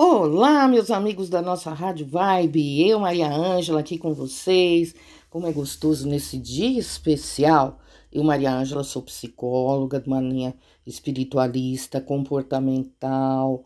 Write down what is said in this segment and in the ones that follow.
Olá, meus amigos da nossa Rádio Vibe, eu, Maria Ângela, aqui com vocês. Como é gostoso nesse dia especial. Eu, Maria Ângela, sou psicóloga de uma linha espiritualista, comportamental,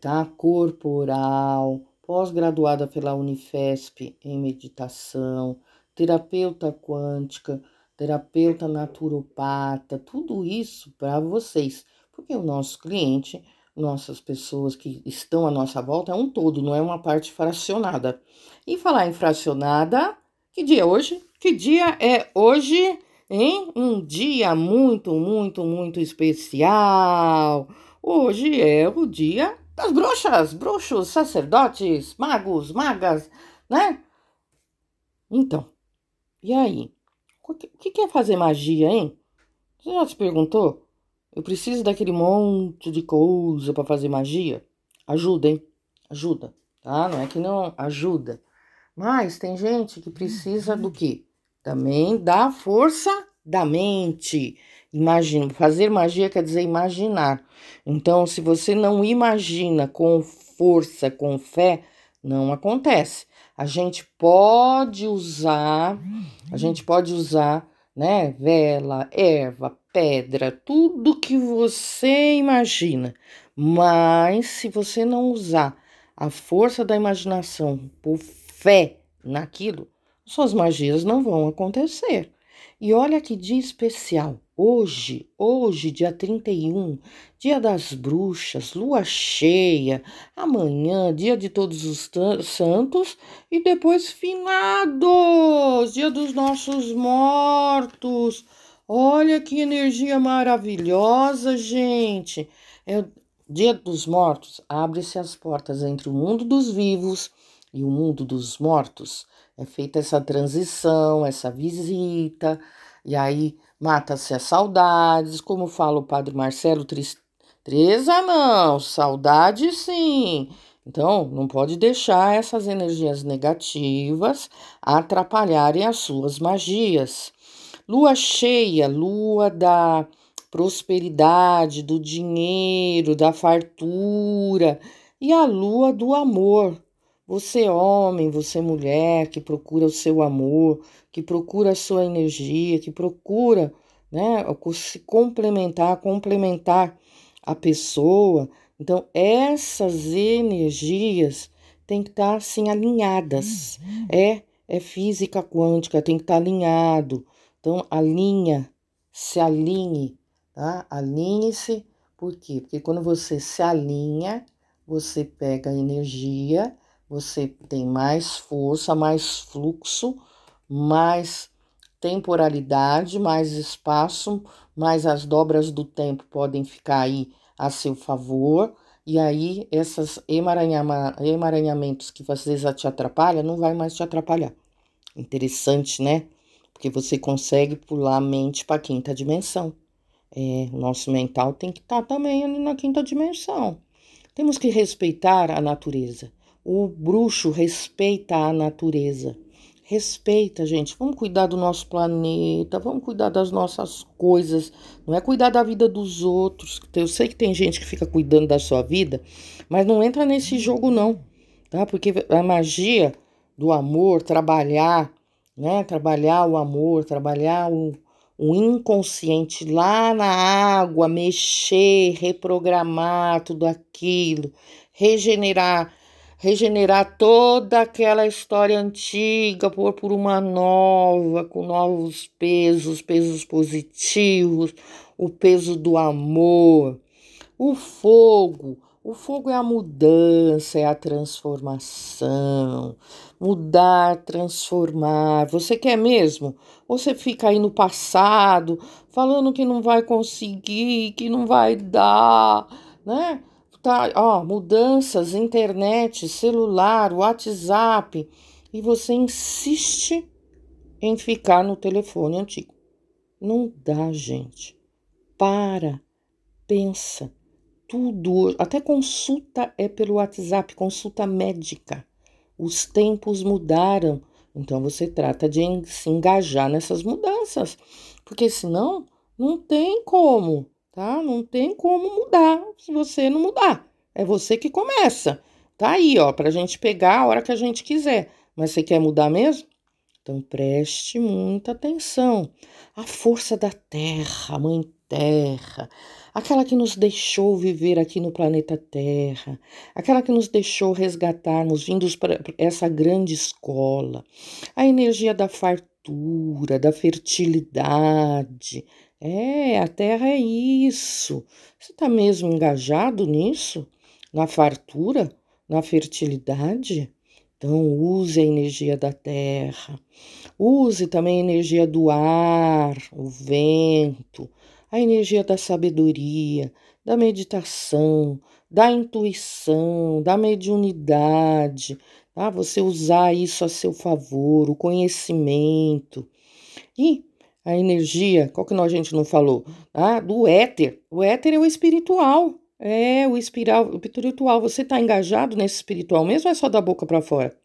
tá? Corporal, pós-graduada pela Unifesp em meditação, terapeuta quântica, terapeuta naturopata, tudo isso para vocês, porque o nosso cliente nossas pessoas que estão à nossa volta é um todo, não é uma parte fracionada. E falar em fracionada, que dia é hoje? Que dia é hoje? Hein? Um dia muito, muito, muito especial. Hoje é o dia das bruxas, bruxos, sacerdotes, magos, magas, né? Então, e aí? O que é fazer magia, hein? Você já se perguntou? Eu preciso daquele monte de coisa para fazer magia. Ajuda, hein? Ajuda, tá? Não é que não ajuda. Mas tem gente que precisa do quê? Também da força da mente. Imagina, fazer magia quer dizer imaginar. Então, se você não imagina com força, com fé, não acontece. A gente pode usar, a gente pode usar, né, vela, erva, pedra, tudo que você imagina. Mas se você não usar a força da imaginação por fé naquilo, suas magias não vão acontecer. E olha que dia especial. Hoje, hoje, dia 31, dia das bruxas, lua cheia, amanhã, dia de todos os santos e depois finados, dia dos nossos mortos. Olha que energia maravilhosa, gente! É Dia dos Mortos. Abre-se as portas entre o mundo dos vivos e o mundo dos mortos. É feita essa transição, essa visita, e aí mata-se as saudades, como fala o padre Marcelo, tristeza não, saudade sim. Então, não pode deixar essas energias negativas atrapalharem as suas magias. Lua cheia, lua da prosperidade, do dinheiro, da fartura, e a lua do amor. Você, homem, você, mulher, que procura o seu amor, que procura a sua energia, que procura né, se complementar, complementar a pessoa. Então, essas energias têm que estar assim alinhadas. Uhum. É, é física quântica, tem que estar alinhado. Então, alinha, se alinhe, tá? Alinhe-se, por quê? Porque quando você se alinha, você pega energia, você tem mais força, mais fluxo, mais temporalidade, mais espaço, mais as dobras do tempo podem ficar aí a seu favor. E aí, esses emaranhamentos que às vezes te atrapalham, não vai mais te atrapalhar. Interessante, né? Porque você consegue pular a mente para a quinta dimensão. É, o nosso mental tem que estar tá também ali na quinta dimensão. Temos que respeitar a natureza. O bruxo respeita a natureza. Respeita, gente. Vamos cuidar do nosso planeta, vamos cuidar das nossas coisas. Não é cuidar da vida dos outros. Eu sei que tem gente que fica cuidando da sua vida, mas não entra nesse jogo, não. Tá? Porque a magia do amor, trabalhar né? Trabalhar o amor, trabalhar o, o inconsciente lá na água, mexer, reprogramar tudo aquilo, regenerar, regenerar toda aquela história antiga por, por uma nova, com novos pesos, pesos positivos, o peso do amor, o fogo o fogo é a mudança, é a transformação. Mudar, transformar. Você quer mesmo? Ou você fica aí no passado, falando que não vai conseguir, que não vai dar, né? Tá, ó, mudanças, internet, celular, WhatsApp, e você insiste em ficar no telefone antigo. Não dá, gente. Para, pensa tudo, até consulta é pelo WhatsApp, consulta médica. Os tempos mudaram, então você trata de se engajar nessas mudanças, porque senão não tem como, tá? Não tem como mudar se você não mudar. É você que começa. Tá aí, ó, pra gente pegar a hora que a gente quiser. Mas você quer mudar mesmo? Então preste muita atenção. A força da Terra, Mãe Terra, aquela que nos deixou viver aqui no planeta Terra, aquela que nos deixou resgatarmos, vindos para essa grande escola, a energia da fartura, da fertilidade. É, a Terra é isso. Você está mesmo engajado nisso? Na fartura? Na fertilidade? Então, use a energia da terra, use também a energia do ar, o vento, a energia da sabedoria, da meditação, da intuição, da mediunidade, tá? Você usar isso a seu favor, o conhecimento. E a energia, qual que nós, a gente não falou? Ah, do éter. O éter é o espiritual. É, o espiral, o espiritual. Você está engajado nesse espiritual mesmo ou é só da boca para fora?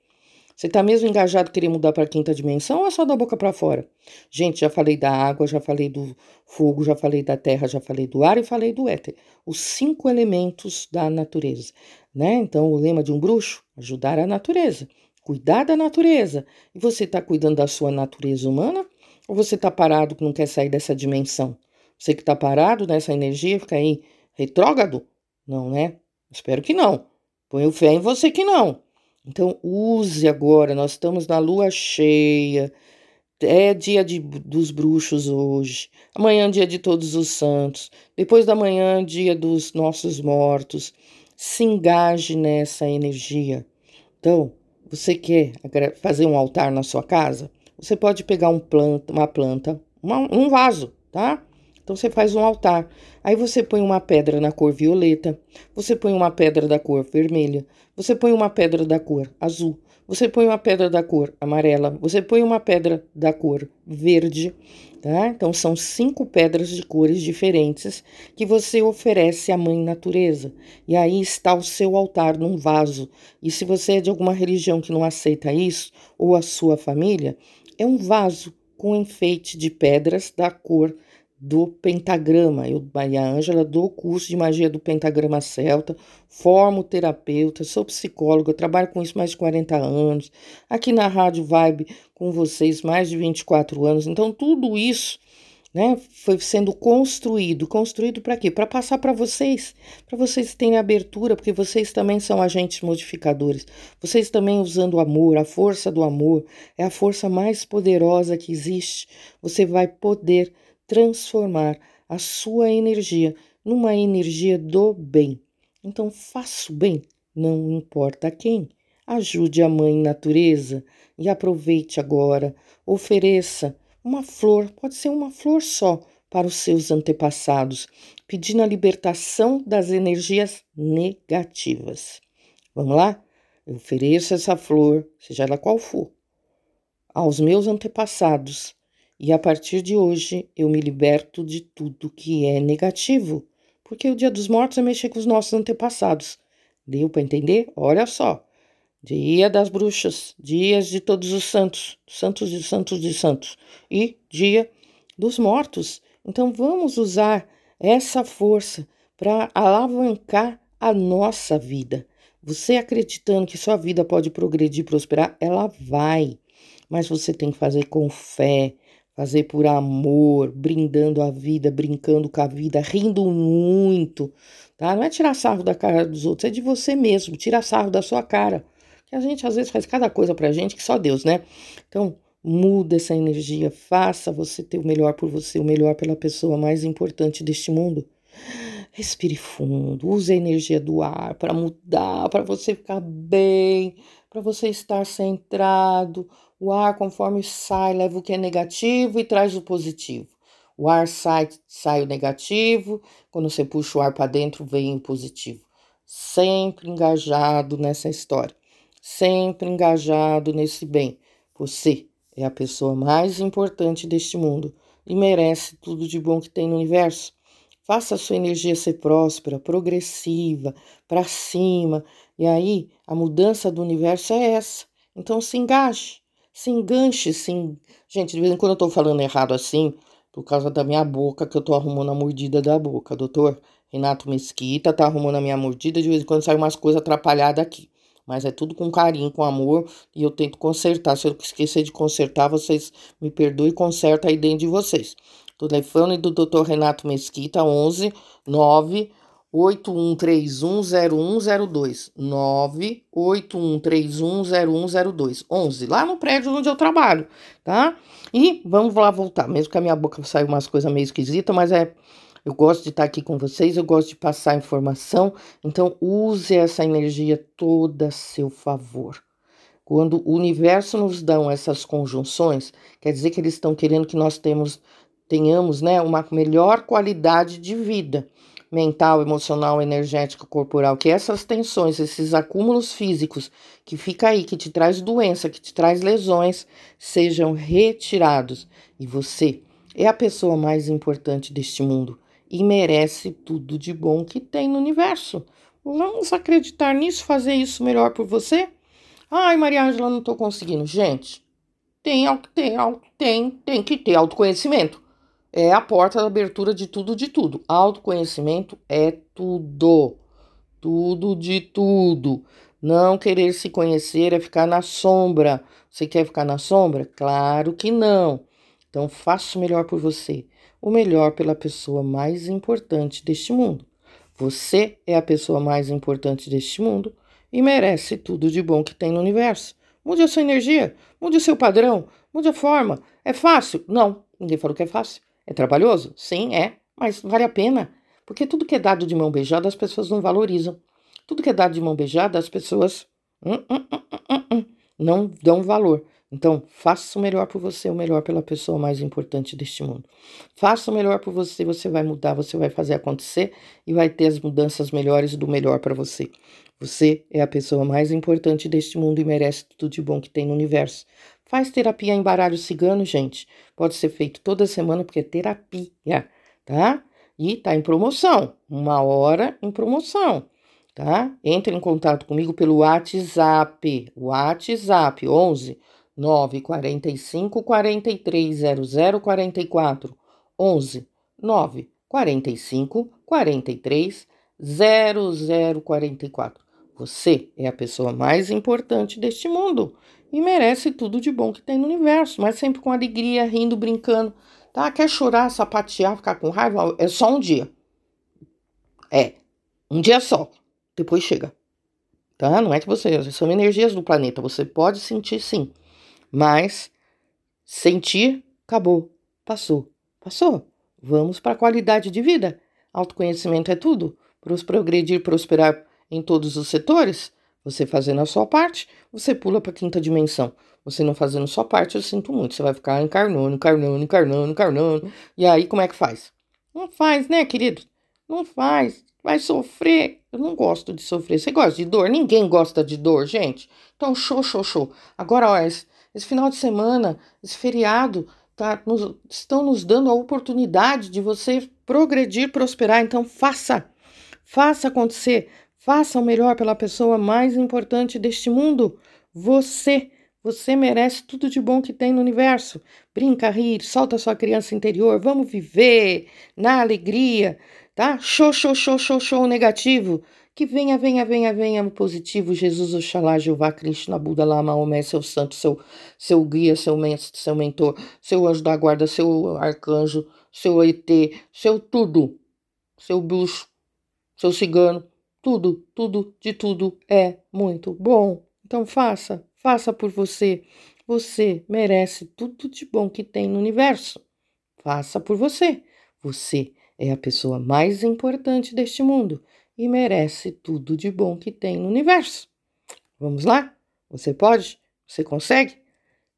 Você está mesmo engajado querer mudar para a quinta dimensão ou é só da boca para fora? Gente, já falei da água, já falei do fogo, já falei da terra, já falei do ar e falei do éter. Os cinco elementos da natureza, né? Então, o lema de um bruxo, ajudar a natureza, cuidar da natureza. E você está cuidando da sua natureza humana ou você está parado que não quer sair dessa dimensão? Você que está parado nessa energia fica aí Retrógrado? Não, né? Espero que não. Ponho fé em você que não. Então, use agora. Nós estamos na lua cheia. É dia de, dos bruxos hoje. Amanhã, dia de todos os santos. Depois da manhã, dia dos nossos mortos. Se engaje nessa energia. Então, você quer fazer um altar na sua casa? Você pode pegar um planta, uma planta, uma, um vaso, tá? Então você faz um altar. Aí você põe uma pedra na cor violeta, você põe uma pedra da cor vermelha, você põe uma pedra da cor azul, você põe uma pedra da cor amarela, você põe uma pedra da cor verde, tá? Então são cinco pedras de cores diferentes que você oferece à mãe natureza. E aí está o seu altar num vaso. E se você é de alguma religião que não aceita isso, ou a sua família, é um vaso com enfeite de pedras da cor do pentagrama. Eu, Maria Ângela, dou curso de magia do pentagrama celta, formo terapeuta, sou psicóloga, trabalho com isso mais de 40 anos, aqui na Rádio Vibe com vocês mais de 24 anos. Então, tudo isso né, foi sendo construído. Construído para quê? Para passar para vocês, para vocês terem abertura, porque vocês também são agentes modificadores. Vocês também usando o amor, a força do amor, é a força mais poderosa que existe. Você vai poder transformar a sua energia numa energia do bem. Então, faça o bem, não importa quem. Ajude a mãe natureza e aproveite agora. Ofereça uma flor, pode ser uma flor só, para os seus antepassados, pedindo a libertação das energias negativas. Vamos lá? Eu ofereço essa flor, seja ela qual for, aos meus antepassados e a partir de hoje eu me liberto de tudo que é negativo, porque o Dia dos Mortos é mexer com os nossos antepassados. Deu para entender? Olha só. Dia das Bruxas, dias de todos os santos, santos de santos de santos, e dia dos mortos. Então vamos usar essa força para alavancar a nossa vida. Você acreditando que sua vida pode progredir, prosperar, ela vai. Mas você tem que fazer com fé, fazer por amor, brindando a vida, brincando com a vida, rindo muito, tá? Não é tirar sarro da cara dos outros, é de você mesmo, tirar sarro da sua cara. Que a gente às vezes faz cada coisa pra gente que só Deus, né? Então, muda essa energia, faça você ter o melhor por você, o melhor pela pessoa mais importante deste mundo. Respire fundo, use a energia do ar para mudar, para você ficar bem, para você estar centrado. O ar, conforme sai, leva o que é negativo e traz o positivo. O ar sai, sai o negativo, quando você puxa o ar para dentro, vem o positivo. Sempre engajado nessa história, sempre engajado nesse bem. Você é a pessoa mais importante deste mundo e merece tudo de bom que tem no universo. Faça a sua energia ser próspera, progressiva, para cima. E aí, a mudança do universo é essa. Então, se engaje, se enganche, sim. Gente, de vez em quando eu tô falando errado assim, por causa da minha boca, que eu tô arrumando a mordida da boca. Doutor Renato Mesquita tá arrumando a minha mordida, de vez em quando sai umas coisas atrapalhadas aqui. mas é tudo com carinho, com amor, e eu tento consertar. Se eu esquecer de consertar, vocês me perdoem e conserta aí dentro de vocês. Telefone do Dr. Renato Mesquita, 11 9 81310102 981310102 11 lá no prédio onde eu trabalho, tá? E vamos lá voltar, mesmo que a minha boca saiu umas coisas meio esquisitas, mas é eu gosto de estar aqui com vocês, eu gosto de passar informação, então use essa energia toda a seu favor. Quando o universo nos dá essas conjunções, quer dizer que eles estão querendo que nós temos, tenhamos né, uma melhor qualidade de vida mental, emocional, energética, corporal, que essas tensões, esses acúmulos físicos que fica aí, que te traz doença, que te traz lesões, sejam retirados. E você é a pessoa mais importante deste mundo e merece tudo de bom que tem no universo. Vamos acreditar nisso, fazer isso melhor por você? Ai, Maria Ângela, não tô conseguindo. Gente, tem, tem, tem, tem que ter autoconhecimento. É a porta da abertura de tudo, de tudo. Autoconhecimento é tudo. Tudo de tudo. Não querer se conhecer é ficar na sombra. Você quer ficar na sombra? Claro que não. Então faça o melhor por você o melhor pela pessoa mais importante deste mundo. Você é a pessoa mais importante deste mundo e merece tudo de bom que tem no universo. Mude a sua energia, mude o seu padrão, mude a forma. É fácil? Não, ninguém falou que é fácil. É trabalhoso? Sim, é, mas vale a pena. Porque tudo que é dado de mão beijada as pessoas não valorizam. Tudo que é dado de mão beijada as pessoas hum, hum, hum, não dão valor. Então, faça o melhor por você, o melhor pela pessoa mais importante deste mundo. Faça o melhor por você, você vai mudar, você vai fazer acontecer e vai ter as mudanças melhores do melhor para você. Você é a pessoa mais importante deste mundo e merece tudo de bom que tem no universo. Faz terapia em baralho cigano, gente. Pode ser feito toda semana porque é terapia, tá? E tá em promoção, uma hora em promoção tá? Entre em contato comigo pelo WhatsApp, WhatsApp 11 945 43 0044 11 945 43 0044. Você é a pessoa mais importante deste mundo e merece tudo de bom que tem no universo, mas sempre com alegria, rindo, brincando. Tá? Quer chorar, sapatear, ficar com raiva? É só um dia. É, um dia só. Depois chega. Tá? Não é que você. São energias do planeta. Você pode sentir sim. Mas sentir, acabou, passou, passou. Vamos para a qualidade de vida. Autoconhecimento é tudo. Para progredir, prosperar em todos os setores, você fazendo a sua parte, você pula para a quinta dimensão. Você não fazendo a sua parte, eu sinto muito. Você vai ficar encarnando, encarnando, encarnando, encarnando. E aí, como é que faz? Não faz, né, querido? Não faz. Vai sofrer. Eu não gosto de sofrer. Você gosta de dor? Ninguém gosta de dor, gente. Então, show, show, show. Agora, olha, esse final de semana, esse feriado, tá, nos, estão nos dando a oportunidade de você progredir, prosperar. Então, faça, faça acontecer, faça o melhor pela pessoa mais importante deste mundo, você. Você merece tudo de bom que tem no universo. Brinca, rir, solta sua criança interior. Vamos viver na alegria, tá? Show, show, show, show, show negativo. Que venha, venha, venha, venha positivo, Jesus, Oxalá, Jeová, Krishna, Buda, Lama, Maomé, seu santo, seu, seu guia, seu mestre, seu mentor, seu anjo da guarda, seu arcanjo, seu ET, seu tudo, seu bruxo, seu cigano, tudo, tudo, de tudo é muito bom. Então faça, faça por você. Você merece tudo de bom que tem no universo. Faça por você. Você é a pessoa mais importante deste mundo e merece tudo de bom que tem no universo. Vamos lá? Você pode? Você consegue?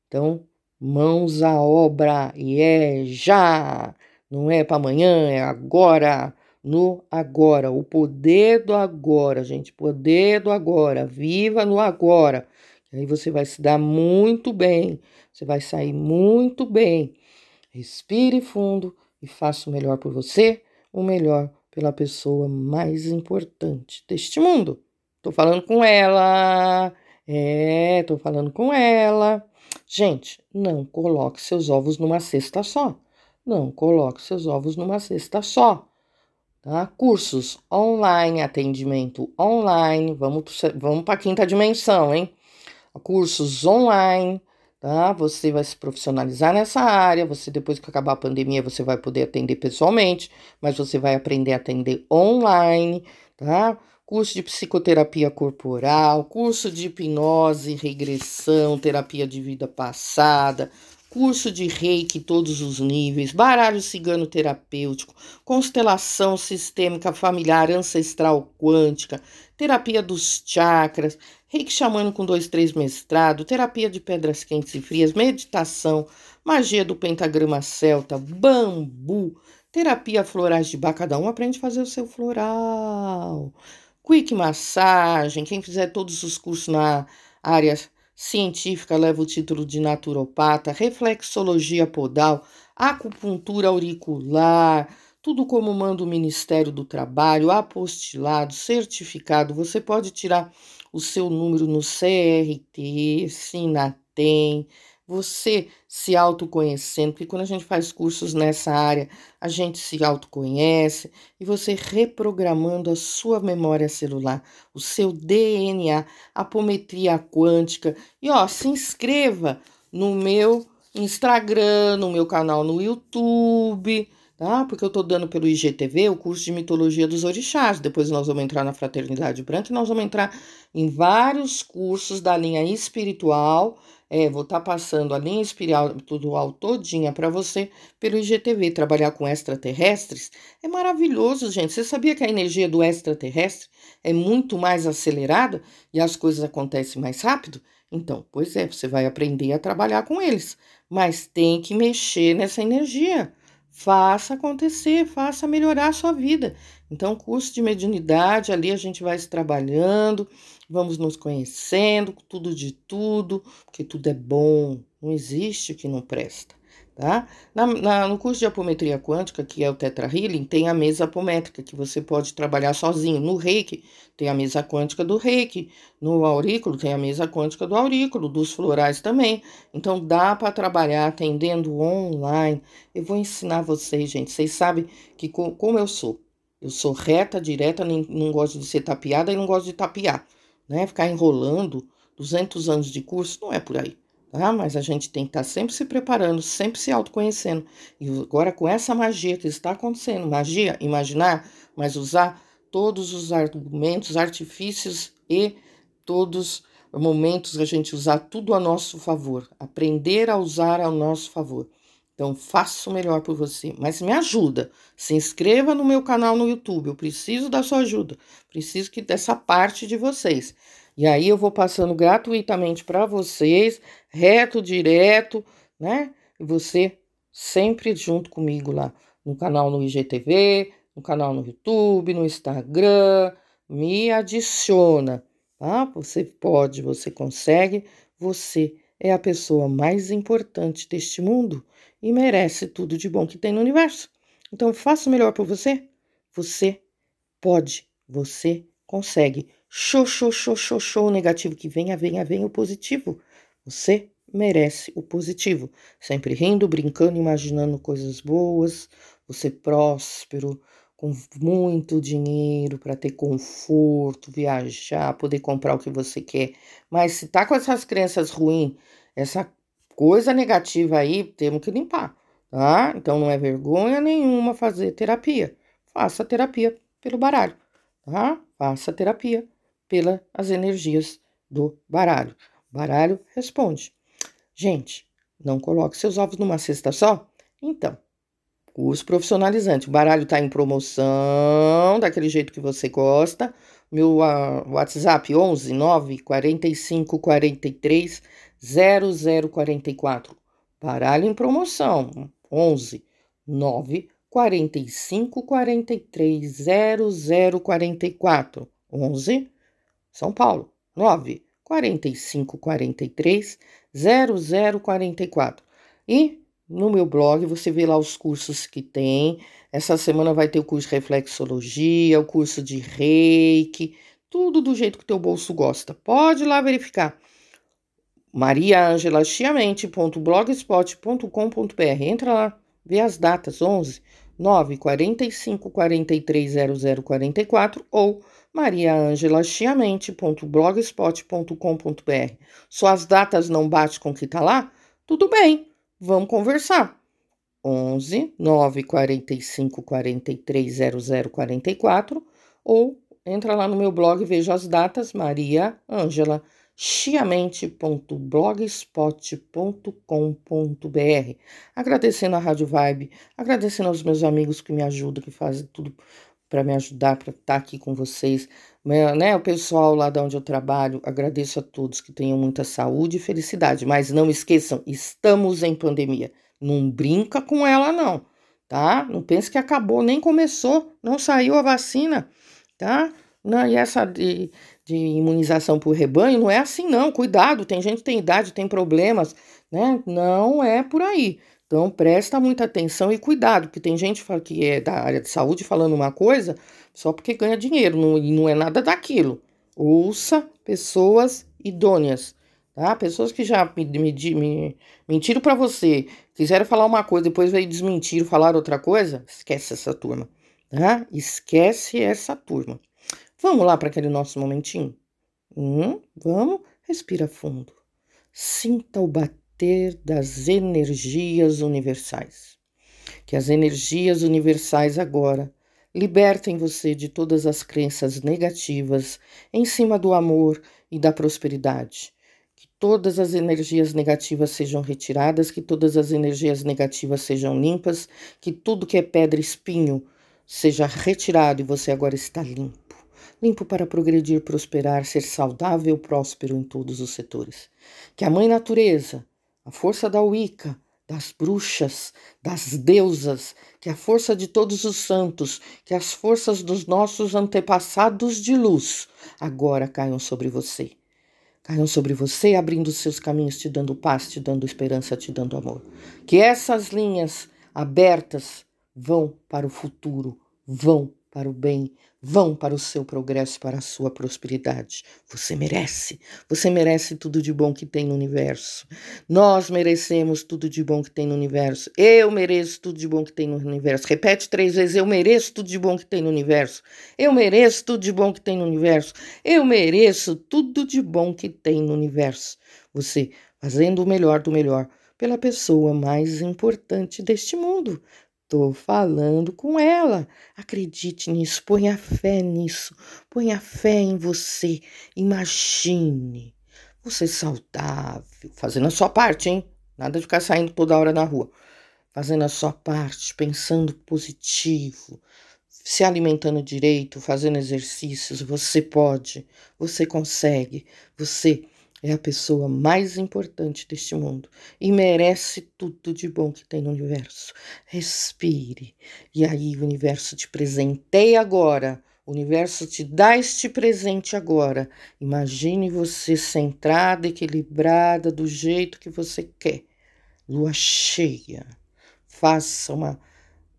Então, mãos à obra e é já! Não é para amanhã, é agora. No agora, o poder do agora, gente, poder do agora. Viva no agora. Aí você vai se dar muito bem, você vai sair muito bem. Respire fundo e faça o melhor por você, o melhor pela pessoa mais importante deste mundo. Tô falando com ela. É, tô falando com ela. Gente, não coloque seus ovos numa cesta só. Não coloque seus ovos numa cesta só. Tá? Cursos online, atendimento online, vamos, vamos para a quinta dimensão, hein? Cursos online, tá? Você vai se profissionalizar nessa área, você depois que acabar a pandemia, você vai poder atender pessoalmente, mas você vai aprender a atender online, tá? Curso de psicoterapia corporal, curso de hipnose, regressão, terapia de vida passada, curso de reiki todos os níveis, baralho cigano terapêutico, constelação sistêmica familiar ancestral quântica, terapia dos chakras, reiki xamânico com dois, três mestrado, terapia de pedras quentes e frias, meditação, magia do pentagrama celta, bambu, terapia florais de bar, cada um aprende a fazer o seu floral. Quick massagem, quem fizer todos os cursos na área científica leva o título de naturopata, reflexologia podal, acupuntura auricular, tudo como manda o Ministério do Trabalho, apostilado, certificado. Você pode tirar o seu número no CRT, Sinatem, você se autoconhecendo, porque quando a gente faz cursos nessa área, a gente se autoconhece e você reprogramando a sua memória celular, o seu DNA, apometria quântica. E ó, se inscreva no meu Instagram, no meu canal no YouTube, tá? Porque eu tô dando pelo IGTV o curso de mitologia dos orixás. Depois nós vamos entrar na fraternidade branca e nós vamos entrar em vários cursos da linha espiritual é, vou estar tá passando a linha espiritual todinha para você pelo IGTV. Trabalhar com extraterrestres é maravilhoso, gente. Você sabia que a energia do extraterrestre é muito mais acelerada e as coisas acontecem mais rápido? Então, pois é, você vai aprender a trabalhar com eles, mas tem que mexer nessa energia. Faça acontecer, faça melhorar a sua vida. Então, curso de mediunidade, ali a gente vai se trabalhando, vamos nos conhecendo, tudo de tudo, porque tudo é bom, não existe o que não presta, tá? Na, na, no curso de apometria quântica, que é o Tetra Healing, tem a mesa apométrica, que você pode trabalhar sozinho. No reiki, tem a mesa quântica do reiki. No aurículo, tem a mesa quântica do aurículo, dos florais também. Então, dá para trabalhar atendendo online. Eu vou ensinar vocês, gente. Vocês sabem que como eu sou, eu sou reta, direta, nem, não gosto de ser tapeada e não gosto de tapear, né? Ficar enrolando 200 anos de curso não é por aí, tá? Mas a gente tem que estar tá sempre se preparando, sempre se autoconhecendo. E agora com essa magia que está acontecendo, magia, imaginar, mas usar todos os argumentos, artifícios e todos os momentos a gente usar tudo a nosso favor, aprender a usar ao nosso favor. Então, faço o melhor por você. Mas me ajuda. Se inscreva no meu canal no YouTube. Eu preciso da sua ajuda. Preciso que dessa parte de vocês. E aí eu vou passando gratuitamente para vocês, reto, direto, né? E você sempre junto comigo lá no canal no IGTV, no canal no YouTube, no Instagram. Me adiciona, tá? Você pode, você consegue, você é a pessoa mais importante deste mundo e merece tudo de bom que tem no universo. Então, faça o melhor por você. Você pode, você consegue. Show, show, show. O negativo que venha, venha, venha o positivo. Você merece o positivo. Sempre rindo, brincando, imaginando coisas boas. Você próspero, com muito dinheiro para ter conforto, viajar, poder comprar o que você quer. Mas se tá com essas crenças ruins, essa coisa negativa aí, temos que limpar, tá? Então não é vergonha nenhuma fazer terapia. Faça terapia pelo baralho, tá? Faça terapia pelas energias do baralho. Baralho responde. Gente, não coloque seus ovos numa cesta só. Então, curso profissionalizante. O baralho está em promoção, daquele jeito que você gosta. Meu uh, WhatsApp 11 9 45 43 0044. Baralho em promoção. 11 9 45 43 0044. 11 São Paulo. 9 45 43 0044. E no meu blog você vê lá os cursos que tem. Essa semana vai ter o curso de reflexologia, o curso de reiki, tudo do jeito que teu bolso gosta. Pode ir lá verificar mariaangelachiamente.blogspot.com.br. Entra lá, vê as datas, 11, 945 430044 ou mariaangelachiamente.blogspot.com.br. Suas datas não batem com o que tá lá? Tudo bem, vamos conversar. 11 945 430044 ou entra lá no meu blog e veja as datas Maria Ângela chiamente.blogspot.com.br. Agradecendo a Rádio Vibe, agradecendo aos meus amigos que me ajudam, que fazem tudo para me ajudar, para estar tá aqui com vocês. Né, o pessoal lá de onde eu trabalho, agradeço a todos que tenham muita saúde e felicidade. Mas não esqueçam, estamos em pandemia. Não brinca com ela, não, tá? Não pense que acabou, nem começou, não saiu a vacina, tá? Não, e essa de, de imunização por rebanho não é assim, não. Cuidado, tem gente que tem idade, tem problemas, né? Não é por aí. Então, presta muita atenção e cuidado, porque tem gente que é da área de saúde falando uma coisa só porque ganha dinheiro, não, e não é nada daquilo. Ouça pessoas idôneas, tá? Pessoas que já me, me, me mentiram para você, quiseram falar uma coisa, depois veio desmentir, falar outra coisa, esquece essa turma, tá? Esquece essa turma. Vamos lá para aquele nosso momentinho? Hum, vamos? Respira fundo. Sinta o bater das energias universais. Que as energias universais agora libertem você de todas as crenças negativas em cima do amor e da prosperidade. Que todas as energias negativas sejam retiradas, que todas as energias negativas sejam limpas, que tudo que é pedra espinho seja retirado e você agora está limpo limpo para progredir, prosperar, ser saudável, próspero em todos os setores. Que a Mãe Natureza, a força da Wicca, das bruxas, das deusas, que a força de todos os santos, que as forças dos nossos antepassados de luz agora caiam sobre você. Caiam sobre você, abrindo seus caminhos, te dando paz, te dando esperança, te dando amor. Que essas linhas abertas vão para o futuro, vão para o bem, vão para o seu progresso, para a sua prosperidade. Você merece, você merece tudo de bom que tem no universo. Nós merecemos tudo de bom que tem no universo. Eu mereço tudo de bom que tem no universo. Repete três vezes: eu mereço tudo de bom que tem no universo. Eu mereço tudo de bom que tem no universo. Eu mereço tudo de bom que tem no universo. Você fazendo o melhor do melhor pela pessoa mais importante deste mundo, Estou falando com ela. Acredite nisso, ponha fé nisso, ponha fé em você. Imagine você saudável, fazendo a sua parte, hein? Nada de ficar saindo toda hora na rua. Fazendo a sua parte, pensando positivo, se alimentando direito, fazendo exercícios. Você pode, você consegue, você é a pessoa mais importante deste mundo e merece tudo de bom que tem no universo. Respire. E aí o universo te presenteia agora. O universo te dá este presente agora. Imagine você centrada, equilibrada, do jeito que você quer. Lua cheia. Faça uma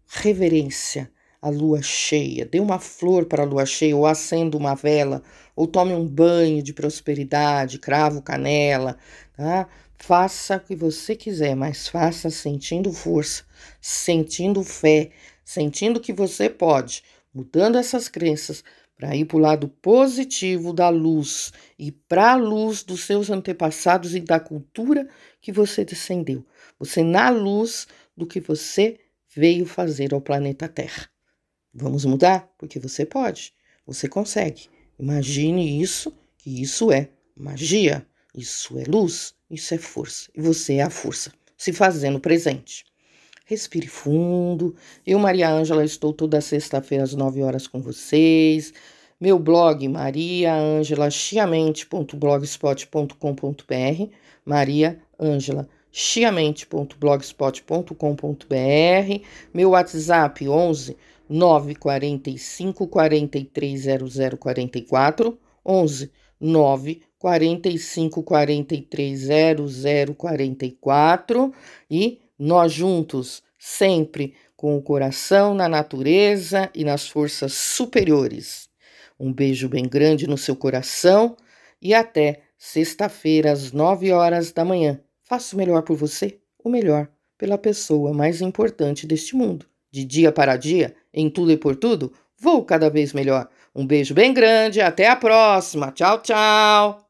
reverência à lua cheia. Dê uma flor para a lua cheia, ou acenda uma vela, ou tome um banho de prosperidade, cravo canela, tá? Faça o que você quiser, mas faça sentindo força, sentindo fé, sentindo que você pode, mudando essas crenças para ir para o lado positivo da luz e para a luz dos seus antepassados e da cultura que você descendeu. Você na luz do que você veio fazer ao planeta Terra. Vamos mudar? Porque você pode, você consegue. Imagine isso, que isso é magia, isso é luz, isso é força. E você é a força, se fazendo presente. Respire fundo. Eu, Maria Ângela, estou toda sexta-feira às 9 horas com vocês. Meu blog, mariaangelachiamente.blogspot.com.br Maria Ângela chiamente.blogspot.com.br Meu WhatsApp 11 945 43 0044 11 9 45 43 0044 e nós juntos, sempre com o coração na natureza e nas forças superiores. Um beijo bem grande no seu coração e até sexta-feira às 9 horas da manhã. Faça o melhor por você, o melhor pela pessoa mais importante deste mundo de dia para dia, em tudo e por tudo, vou cada vez melhor. Um beijo bem grande, até a próxima. Tchau, tchau.